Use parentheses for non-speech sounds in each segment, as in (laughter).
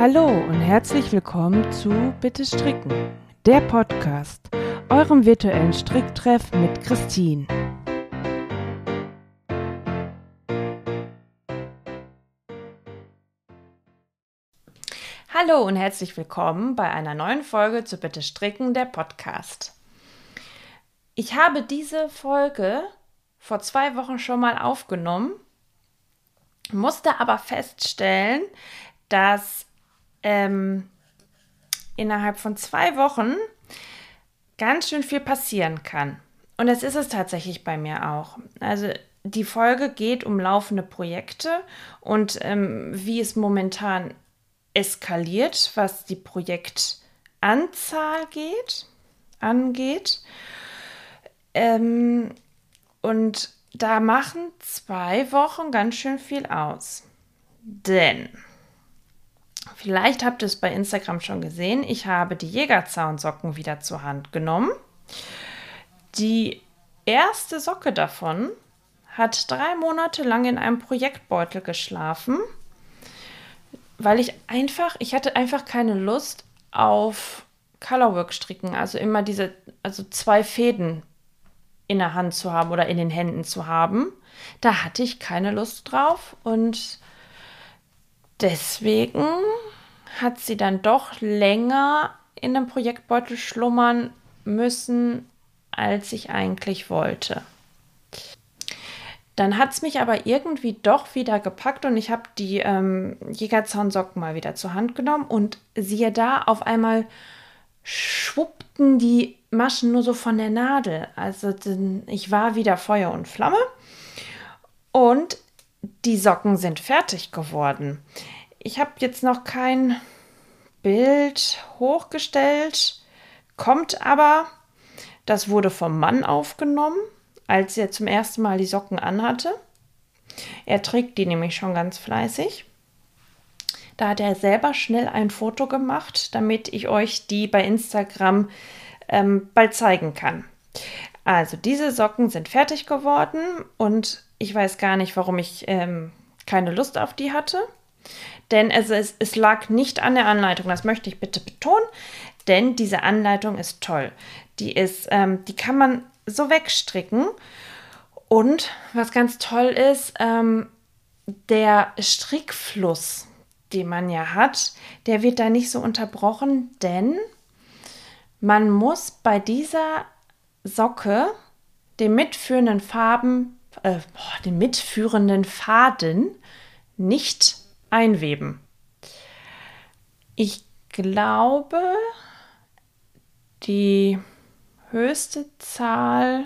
Hallo und herzlich willkommen zu Bitte Stricken, der Podcast, eurem virtuellen Stricktreff mit Christine. Hallo und herzlich willkommen bei einer neuen Folge zu Bitte Stricken, der Podcast. Ich habe diese Folge vor zwei Wochen schon mal aufgenommen, musste aber feststellen, dass ähm, innerhalb von zwei Wochen ganz schön viel passieren kann. Und das ist es tatsächlich bei mir auch. Also die Folge geht um laufende Projekte und ähm, wie es momentan eskaliert, was die Projektanzahl geht, angeht. Ähm, und da machen zwei Wochen ganz schön viel aus. Denn, vielleicht habt ihr es bei Instagram schon gesehen, ich habe die Jägerzaunsocken wieder zur Hand genommen. Die erste Socke davon hat drei Monate lang in einem Projektbeutel geschlafen, weil ich einfach, ich hatte einfach keine Lust auf Colorwork stricken, also immer diese, also zwei Fäden in der Hand zu haben oder in den Händen zu haben. Da hatte ich keine Lust drauf und deswegen hat sie dann doch länger in dem Projektbeutel schlummern müssen, als ich eigentlich wollte. Dann hat es mich aber irgendwie doch wieder gepackt und ich habe die ähm, Jägerzaunsocken mal wieder zur Hand genommen und siehe da, auf einmal schwuppten die Maschen nur so von der Nadel. Also ich war wieder Feuer und Flamme und die Socken sind fertig geworden. Ich habe jetzt noch kein Bild hochgestellt, kommt aber, das wurde vom Mann aufgenommen, als er zum ersten Mal die Socken anhatte. Er trägt die nämlich schon ganz fleißig. Da hat er selber schnell ein Foto gemacht, damit ich euch die bei Instagram ähm, bald zeigen kann. Also diese Socken sind fertig geworden und ich weiß gar nicht, warum ich ähm, keine Lust auf die hatte. Denn es, es, es lag nicht an der Anleitung, das möchte ich bitte betonen, denn diese Anleitung ist toll. Die ist, ähm, die kann man so wegstricken. Und was ganz toll ist, ähm, der Strickfluss den man ja hat, der wird da nicht so unterbrochen, denn man muss bei dieser Socke den mitführenden Farben, äh, den mitführenden Faden nicht einweben. Ich glaube, die höchste Zahl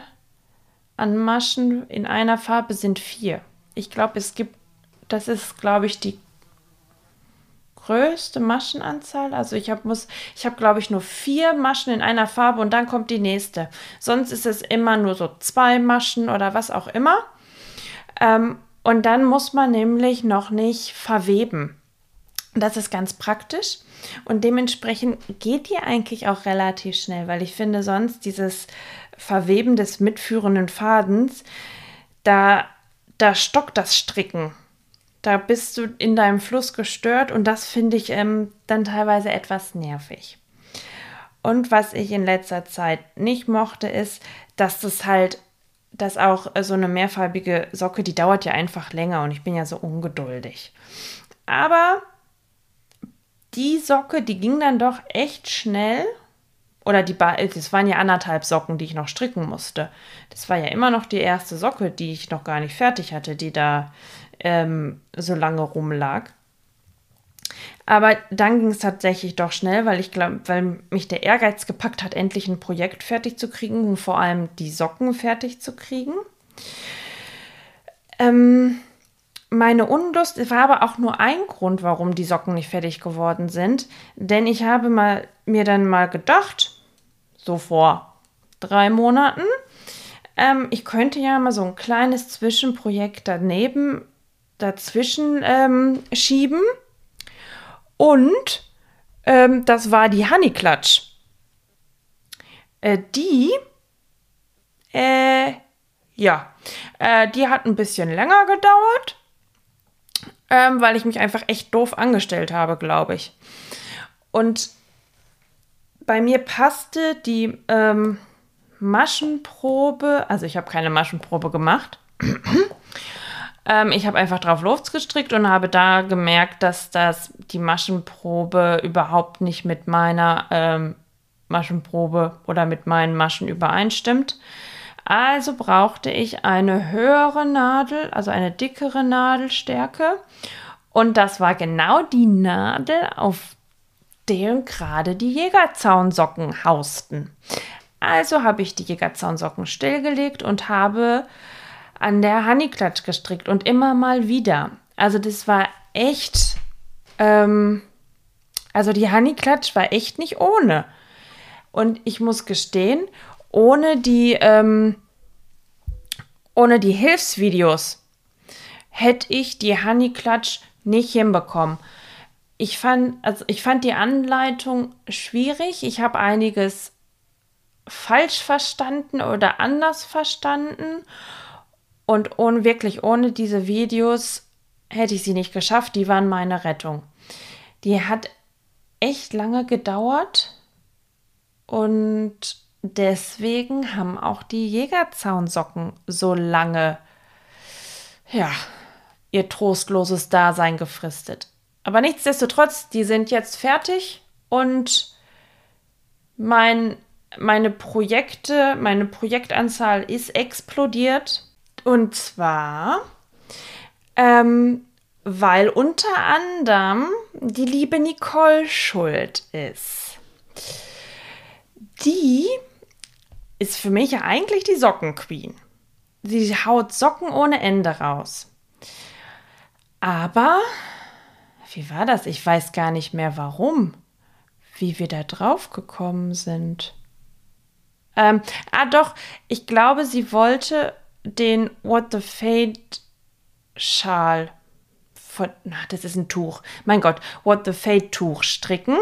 an Maschen in einer Farbe sind vier. Ich glaube, es gibt, das ist, glaube ich, die größte Maschenanzahl. Also ich habe muss, ich glaube ich nur vier Maschen in einer Farbe und dann kommt die nächste. Sonst ist es immer nur so zwei Maschen oder was auch immer. Ähm, und dann muss man nämlich noch nicht verweben. Das ist ganz praktisch und dementsprechend geht die eigentlich auch relativ schnell, weil ich finde sonst dieses Verweben des mitführenden Fadens, da, da stockt das Stricken. Da bist du in deinem Fluss gestört und das finde ich ähm, dann teilweise etwas nervig. Und was ich in letzter Zeit nicht mochte, ist, dass das halt, dass auch äh, so eine mehrfarbige Socke, die dauert ja einfach länger und ich bin ja so ungeduldig. Aber die Socke, die ging dann doch echt schnell. Oder die, ba das waren ja anderthalb Socken, die ich noch stricken musste. Das war ja immer noch die erste Socke, die ich noch gar nicht fertig hatte, die da ähm, so lange rumlag. Aber dann ging es tatsächlich doch schnell, weil ich glaube, weil mich der Ehrgeiz gepackt hat, endlich ein Projekt fertig zu kriegen und vor allem die Socken fertig zu kriegen. Ähm, meine Unlust war aber auch nur ein Grund, warum die Socken nicht fertig geworden sind. Denn ich habe mal, mir dann mal gedacht, so vor drei Monaten, ähm, ich könnte ja mal so ein kleines Zwischenprojekt daneben dazwischen ähm, schieben. Und ähm, das war die Honeyclutch. Äh, die, äh, ja, äh, die hat ein bisschen länger gedauert. ähm, weil ich mich einfach echt doof angestellt habe, glaube ich. Und bei mir passte die ähm, Maschenprobe, also ich habe keine Maschenprobe gemacht. Ähm, ich habe einfach drauf losgestrickt und habe da gemerkt, dass das die Maschenprobe überhaupt nicht mit meiner ähm, Maschenprobe oder mit meinen Maschen übereinstimmt. Also brauchte ich eine höhere Nadel, also eine dickere Nadelstärke. Und das war genau die Nadel, auf der gerade die Jägerzaunsocken hausten. Also habe ich die Jägerzaunsocken stillgelegt und habe an der Honeyclutch gestrickt und immer mal wieder. Also das war echt, ähm, also die Honeyclutch war echt nicht ohne. Und ich muss gestehen, ohne die, ähm, ohne die Hilfsvideos hätte ich die Honeyclutch nicht hinbekommen. Ich fand, also ich fand die Anleitung schwierig. Ich habe einiges falsch verstanden oder anders verstanden. Und ohne, wirklich ohne diese Videos hätte ich sie nicht geschafft. Die waren meine Rettung. Die hat echt lange gedauert. Und deswegen haben auch die Jägerzaunsocken so lange, ja, ihr trostloses Dasein gefristet. Aber nichtsdestotrotz, die sind jetzt fertig und mein, meine Projekte, meine Projektanzahl ist explodiert. Und zwar, ähm, weil unter anderem die liebe Nicole schuld ist die ist für mich ja eigentlich die Sockenqueen. Sie haut Socken ohne Ende raus. Aber, wie war das? Ich weiß gar nicht mehr warum, wie wir da drauf gekommen sind. Ähm, ah, doch, ich glaube, sie wollte den What the Fate Schal von, na, das ist ein Tuch. Mein Gott, What the Fate Tuch stricken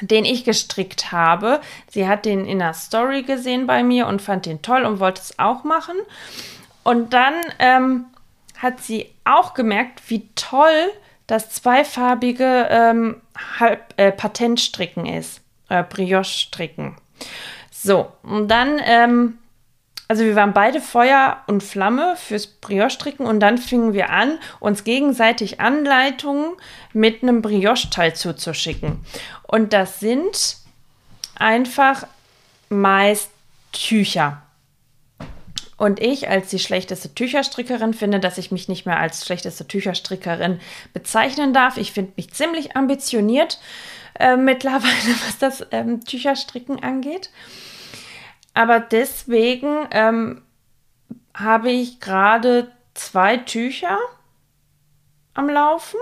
den ich gestrickt habe. Sie hat den in der Story gesehen bei mir und fand den toll und wollte es auch machen. Und dann ähm, hat sie auch gemerkt, wie toll das zweifarbige ähm, Halb, äh, Patentstricken ist. Äh, Brioche-Stricken. So, und dann ähm, also wir waren beide Feuer und Flamme fürs Brioche-Stricken und dann fingen wir an, uns gegenseitig Anleitungen mit einem Brioche-Teil zuzuschicken. Und das sind einfach meist Tücher. Und ich als die schlechteste Tücherstrickerin finde, dass ich mich nicht mehr als schlechteste Tücherstrickerin bezeichnen darf. Ich finde mich ziemlich ambitioniert äh, mittlerweile, (laughs) was das ähm, Tücherstricken angeht. Aber deswegen ähm, habe ich gerade zwei Tücher am Laufen.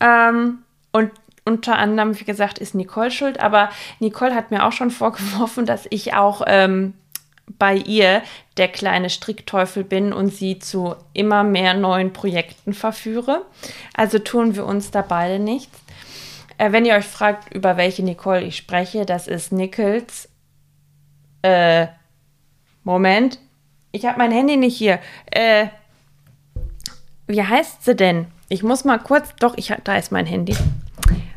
Ähm, und unter anderem, wie gesagt, ist Nicole schuld. Aber Nicole hat mir auch schon (laughs) vorgeworfen, dass ich auch ähm, bei ihr der kleine Strickteufel bin und sie zu immer mehr neuen Projekten verführe. Also tun wir uns da beide nichts. Äh, wenn ihr euch fragt, über welche Nicole ich spreche, das ist Nichols äh, Moment. Ich habe mein Handy nicht hier. Äh, wie heißt sie denn? Ich muss mal kurz. Doch, ich, da ist mein Handy.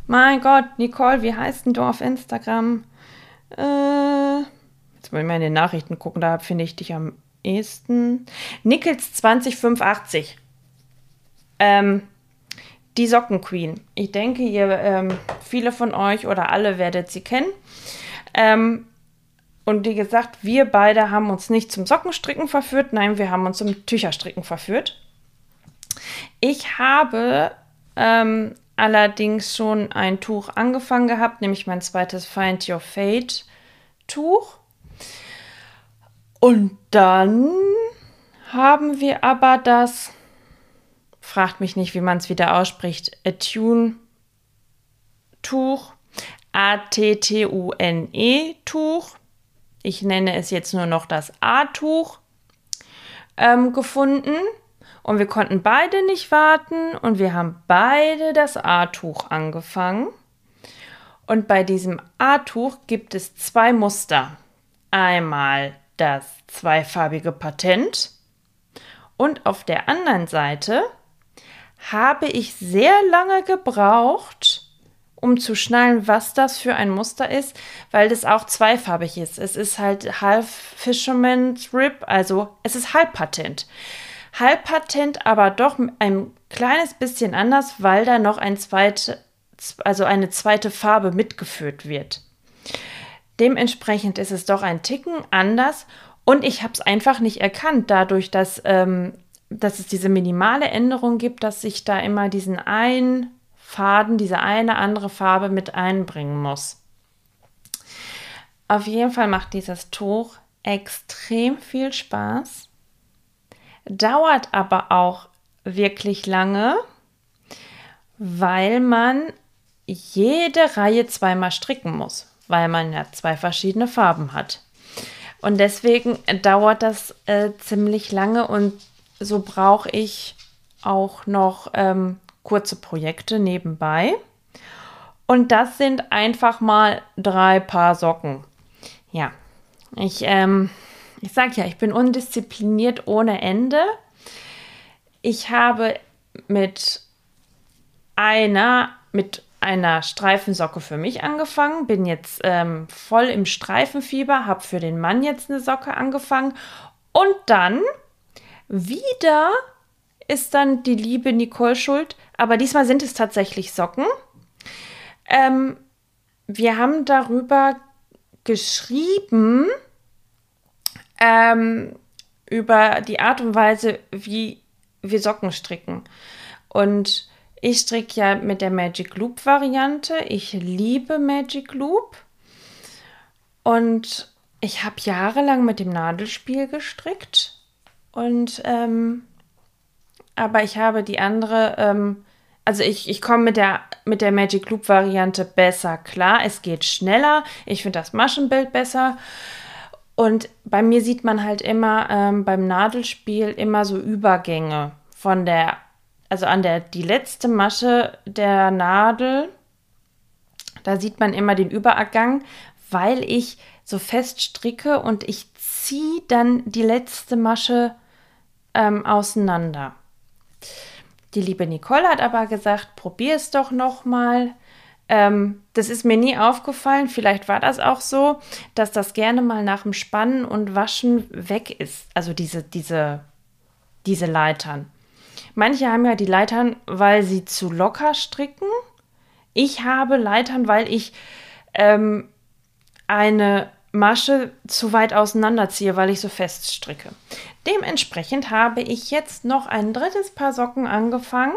Mein Gott, Nicole, wie heißt denn du auf Instagram? Äh, jetzt mal in den Nachrichten gucken, da finde ich dich am ehesten. Nickels 2085. Ähm, die Sockenqueen. Ich denke, ihr, ähm, viele von euch oder alle werdet sie kennen. Ähm, und wie gesagt, wir beide haben uns nicht zum Sockenstricken verführt, nein, wir haben uns zum Tücherstricken verführt. Ich habe ähm, allerdings schon ein Tuch angefangen gehabt, nämlich mein zweites Find Your Fate Tuch. Und dann haben wir aber das, fragt mich nicht, wie man es wieder ausspricht, Attune Tuch, A-T-T-U-N-E Tuch ich nenne es jetzt nur noch das A-Tuch, ähm, gefunden. Und wir konnten beide nicht warten und wir haben beide das A-Tuch angefangen. Und bei diesem A-Tuch gibt es zwei Muster. Einmal das zweifarbige Patent und auf der anderen Seite habe ich sehr lange gebraucht, um zu schnallen, was das für ein Muster ist, weil das auch zweifarbig ist. Es ist halt Half Fisherman's Rib, also es ist halbpatent. Halbpatent, aber doch ein kleines bisschen anders, weil da noch ein zweite, also eine zweite Farbe mitgeführt wird. Dementsprechend ist es doch ein Ticken anders und ich habe es einfach nicht erkannt, dadurch, dass, ähm, dass es diese minimale Änderung gibt, dass ich da immer diesen einen Faden, diese eine andere Farbe mit einbringen muss. Auf jeden Fall macht dieses Tuch extrem viel Spaß, dauert aber auch wirklich lange, weil man jede Reihe zweimal stricken muss, weil man ja zwei verschiedene Farben hat. Und deswegen dauert das äh, ziemlich lange und so brauche ich auch noch ähm, kurze Projekte nebenbei. Und das sind einfach mal drei Paar Socken. Ja, ich, ähm, ich sage ja, ich bin undiszipliniert ohne Ende. Ich habe mit einer, mit einer Streifensocke für mich angefangen, bin jetzt ähm, voll im Streifenfieber, habe für den Mann jetzt eine Socke angefangen und dann wieder ist dann die liebe Nicole schuld, aber diesmal sind es tatsächlich Socken. Ähm, wir haben darüber geschrieben, ähm, über die Art und Weise, wie wir Socken stricken. Und ich stricke ja mit der Magic Loop Variante. Ich liebe Magic Loop. Und ich habe jahrelang mit dem Nadelspiel gestrickt. Und ähm, aber ich habe die andere, ähm, also ich, ich komme mit der, mit der Magic Loop Variante besser klar. Es geht schneller. Ich finde das Maschenbild besser. Und bei mir sieht man halt immer ähm, beim Nadelspiel immer so Übergänge von der, also an der, die letzte Masche der Nadel, da sieht man immer den Übergang, weil ich so fest stricke und ich ziehe dann die letzte Masche ähm, auseinander. Die liebe Nicole hat aber gesagt, probier es doch noch mal. Ähm, das ist mir nie aufgefallen. Vielleicht war das auch so, dass das gerne mal nach dem Spannen und Waschen weg ist. Also diese, diese, diese Leitern. Manche haben ja die Leitern, weil sie zu locker stricken. Ich habe Leitern, weil ich ähm, eine Masche zu weit auseinanderziehe, weil ich so fest stricke. Dementsprechend habe ich jetzt noch ein drittes Paar Socken angefangen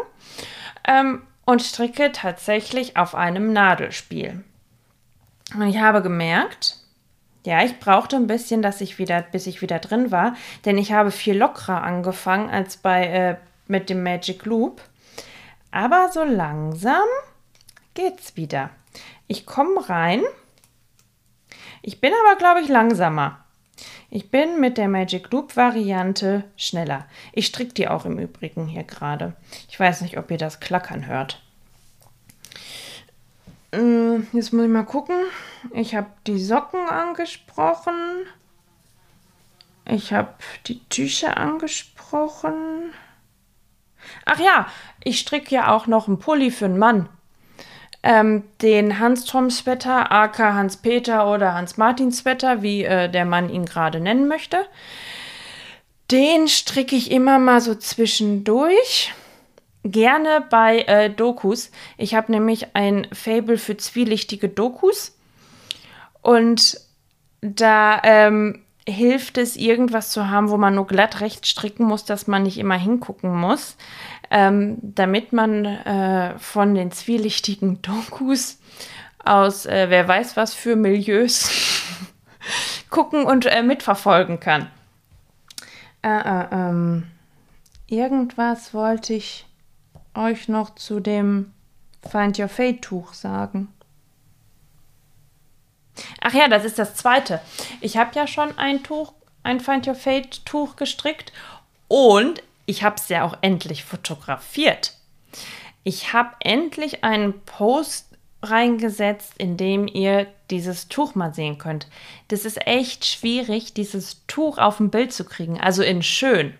ähm, und stricke tatsächlich auf einem Nadelspiel. Und ich habe gemerkt, ja, ich brauchte ein bisschen, dass ich wieder, bis ich wieder drin war, denn ich habe viel lockerer angefangen als bei äh, mit dem Magic Loop. Aber so langsam geht's wieder. Ich komme rein. Ich bin aber, glaube ich, langsamer. Ich bin mit der Magic Loop Variante schneller. Ich stricke die auch im Übrigen hier gerade. Ich weiß nicht, ob ihr das Klackern hört. Mm, jetzt muss ich mal gucken. Ich habe die Socken angesprochen. Ich habe die Tücher angesprochen. Ach ja, ich stricke ja auch noch einen Pulli für einen Mann ähm, den Hans-Tom Sweater, AK Hans-Peter oder Hans-Martin Sweater, wie äh, der Mann ihn gerade nennen möchte. Den stricke ich immer mal so zwischendurch. Gerne bei äh, Dokus. Ich habe nämlich ein Fable für zwielichtige Dokus. Und da ähm, hilft es, irgendwas zu haben, wo man nur glatt rechts stricken muss, dass man nicht immer hingucken muss ähm, damit man äh, von den zwielichtigen Dokus aus äh, wer weiß was für Milieus (laughs) gucken und äh, mitverfolgen kann. Äh, äh, ähm, irgendwas wollte ich euch noch zu dem Find Your Fate Tuch sagen. Ach ja, das ist das zweite. Ich habe ja schon ein Tuch, ein Find Your Fate Tuch gestrickt und ich habe es ja auch endlich fotografiert. Ich habe endlich einen Post reingesetzt, in dem ihr dieses Tuch mal sehen könnt. Das ist echt schwierig, dieses Tuch auf dem Bild zu kriegen, also in schön.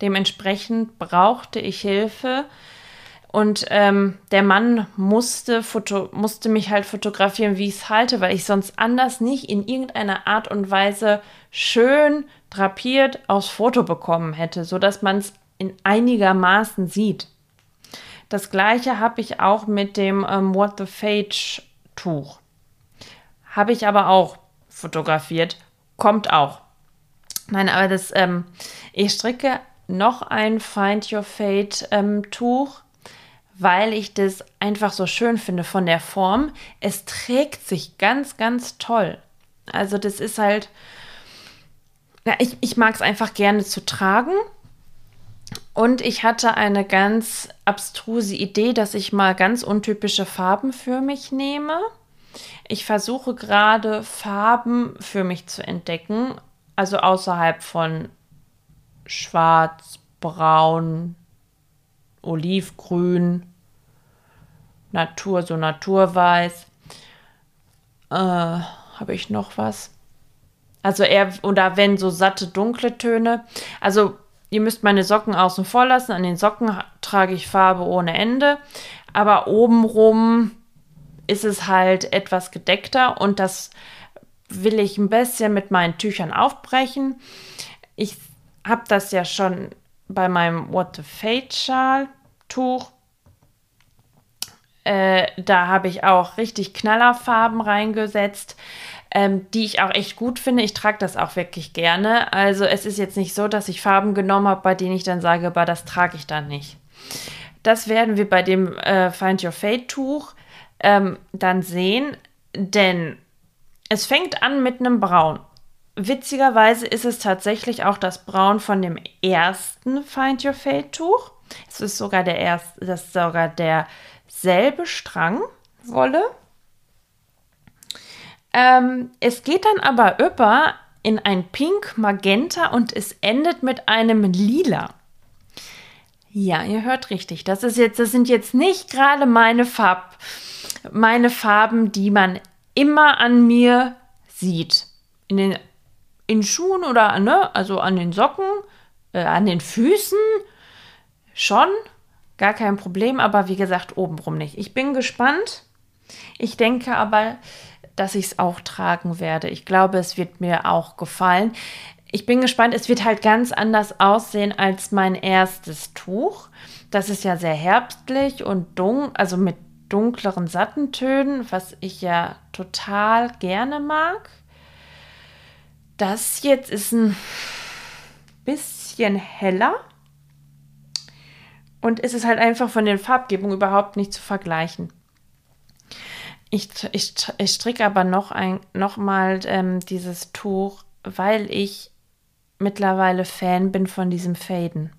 Dementsprechend brauchte ich Hilfe Und ähm, der Mann musste, Foto, musste mich halt fotografieren, wie ich es halte, weil ich sonst anders nicht in irgendeiner Art und Weise schön drapiert aufs Foto bekommen hätte, sodass man es in einigermaßen sieht. Das gleiche habe ich auch mit dem ähm, What the Fage Tuch. Habe ich aber auch fotografiert. Kommt auch. Nein, aber das, ähm, ich stricke noch ein Find Your Fate ähm, Tuch weil ich das einfach so schön finde von der Form. Es trägt sich ganz, ganz toll. Also das ist halt, ja, ich, ich mag es einfach gerne zu tragen. Und ich hatte eine ganz abstruse Idee, dass ich mal ganz untypische Farben für mich nehme. Ich versuche gerade Farben für mich zu entdecken, also außerhalb von Schwarz, Braun, Olivgrün, Natur, so Naturweiß. Äh, Habe ich noch was? Also eher, oder wenn so satte, dunkle Töne. Also ihr müsst meine Socken außen vor lassen. An den Socken trage ich Farbe ohne Ende. Aber obenrum ist es halt etwas gedeckter und das will ich ein bisschen mit meinen Tüchern aufbrechen. Ich habe das ja schon bei meinem What the Fate Schal Tuch äh, da habe ich auch richtig Knallerfarben reingesetzt, ähm, die ich auch echt gut finde. Ich trage das auch wirklich gerne. Also es ist jetzt nicht so, dass ich Farben genommen habe, bei denen ich dann sage, aber das trage ich dann nicht. Das werden wir bei dem äh, Find Your Fate Tuch ähm, dann sehen, denn es fängt an mit einem Braun. Witzigerweise ist es tatsächlich auch das Braun von dem ersten Find Your Fate Tuch. Es ist sogar der erste, das ist sogar der selbe Strang Wolle. Ähm, es geht dann aber über in ein Pink Magenta und es endet mit einem Lila. Ja, ihr hört richtig. Das ist jetzt, das sind jetzt nicht gerade meine Farb, meine Farben, die man immer an mir sieht. In den in Schuhen oder ne, also an den Socken, äh, an den Füßen schon, Gar kein Problem, aber wie gesagt, obenrum nicht. Ich bin gespannt. Ich denke aber, dass ich es auch tragen werde. Ich glaube, es wird mir auch gefallen. Ich bin gespannt, es wird halt ganz anders aussehen als mein erstes Tuch. Das ist ja sehr herbstlich und dunkel, also mit dunkleren Sattentönen, was ich ja total gerne mag. Das jetzt ist ein bisschen heller. Und es ist halt einfach von den Farbgebungen überhaupt nicht zu vergleichen. Ich, ich, ich stricke aber noch, ein, noch mal ähm, dieses Tuch, weil ich mittlerweile Fan bin von diesem Faden.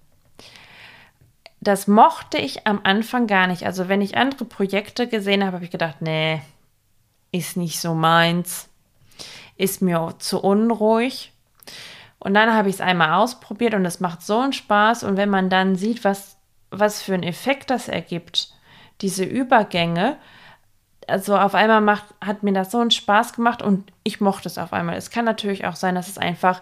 Das mochte ich am Anfang gar nicht. Also wenn ich andere Projekte gesehen habe, habe ich gedacht, nee, ist nicht so meins. Ist mir zu unruhig. Und dann habe ich es einmal ausprobiert und es macht so einen Spaß. Und wenn man dann sieht, was was für einen Effekt das ergibt, diese Übergänge. Also auf einmal macht, hat mir das so einen Spaß gemacht und ich mochte es auf einmal. Es kann natürlich auch sein, dass es einfach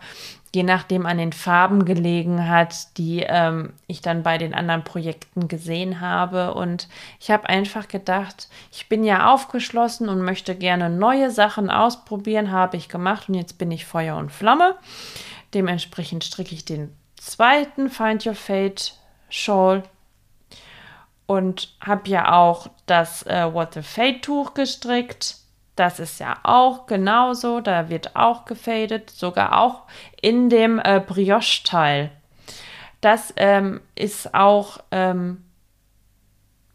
je nachdem an den Farben gelegen hat, die ähm, ich dann bei den anderen Projekten gesehen habe. Und ich habe einfach gedacht, ich bin ja aufgeschlossen und möchte gerne neue Sachen ausprobieren, habe ich gemacht und jetzt bin ich Feuer und Flamme. Dementsprechend stricke ich den zweiten Find Your Fate Shawl und habe ja auch das äh, What the Fade Tuch gestrickt. Das ist ja auch genauso, da wird auch gefadet, sogar auch in dem äh, Brioche-Teil. Das ähm, ist auch ähm,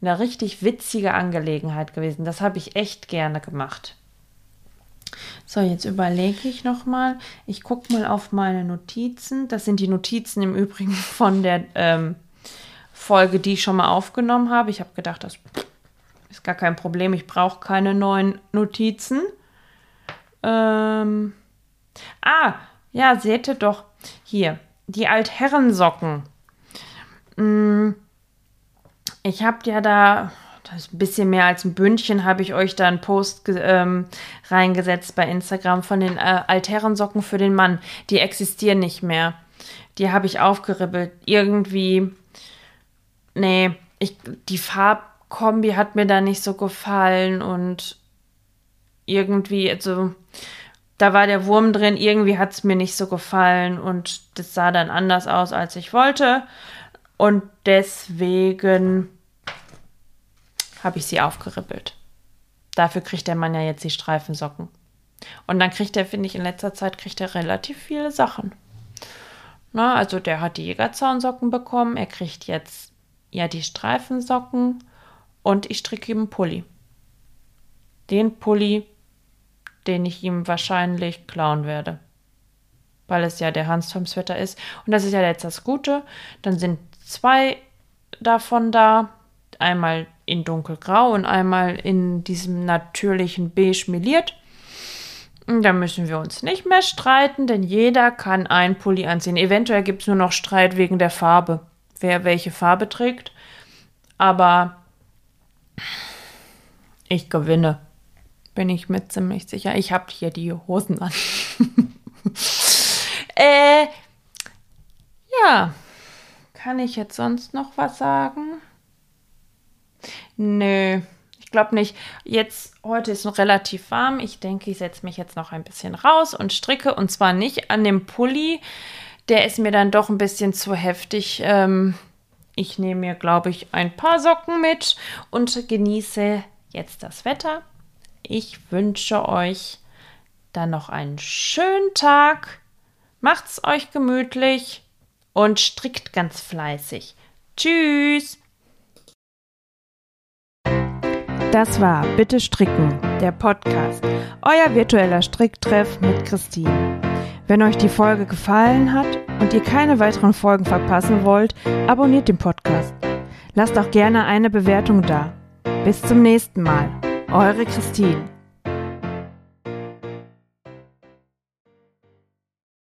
eine richtig witzige Angelegenheit gewesen. Das habe ich echt gerne gemacht. So, jetzt überlege ich nochmal. Ich gucke mal auf meine Notizen. Das sind die Notizen im Übrigen von der ähm, Folge, die ich schon mal aufgenommen habe. Ich habe gedacht, das ist gar kein Problem. Ich brauche keine neuen Notizen. Ähm ah, ja, seht ihr doch hier die Altherrensocken. Hm, ich habe ja da, das ist ein bisschen mehr als ein Bündchen, habe ich euch da einen Post ähm, reingesetzt bei Instagram von den äh, Altherrensocken für den Mann. Die existieren nicht mehr. Die habe ich aufgeribbelt. Irgendwie nee, ich, die Farbkombi hat mir da nicht so gefallen und irgendwie, also da war der Wurm drin, irgendwie hat es mir nicht so gefallen und das sah dann anders aus, als ich wollte. Und deswegen habe ich sie aufgeribbelt. Dafür kriegt der Mann ja jetzt die Streifensocken. Und dann kriegt er, finde ich, in letzter Zeit kriegt er relativ viele Sachen. Na, also der hat die Jägerzaunsocken bekommen, er kriegt jetzt ja die Streifensocken und ich stricke ihm einen Pulli. Den Pulli, den ich ihm wahrscheinlich klauen werde. Weil es ja der Hansturm-Sweater ist. Und das ist ja jetzt das Gute. Dann sind zwei davon da. Einmal in dunkelgrau und einmal in diesem natürlichen Beige meliert. Da müssen wir uns nicht mehr streiten, denn jeder kann einen Pulli anziehen. Eventuell gibt es nur noch Streit wegen der Farbe, wer welche Farbe trägt. Aber ich gewinne, bin ich mir ziemlich sicher. Ich habe hier die Hosen an. (laughs) äh, ja, kann ich jetzt sonst noch was sagen? Nö, ich glaube nicht. Jetzt, heute ist es noch relativ warm. Ich denke, ich setze mich jetzt noch ein bisschen raus und stricke. Und zwar nicht an dem Pulli. Der ist mir dann doch ein bisschen zu heftig. Ähm, ich nehme mir, glaube ich, ein paar Socken mit und genieße jetzt das Wetter. Ich wünsche euch dann noch einen schönen Tag. Macht's euch gemütlich und strickt ganz fleißig. Tschüss! Das war Bitte Stricken, der Podcast, euer virtueller Stricktreff mit Christine. Wenn euch die Folge gefallen hat und ihr keine weiteren Folgen verpassen wollt, abonniert den Podcast. Lasst auch gerne eine Bewertung da. Bis zum nächsten Mal. Eure Christine.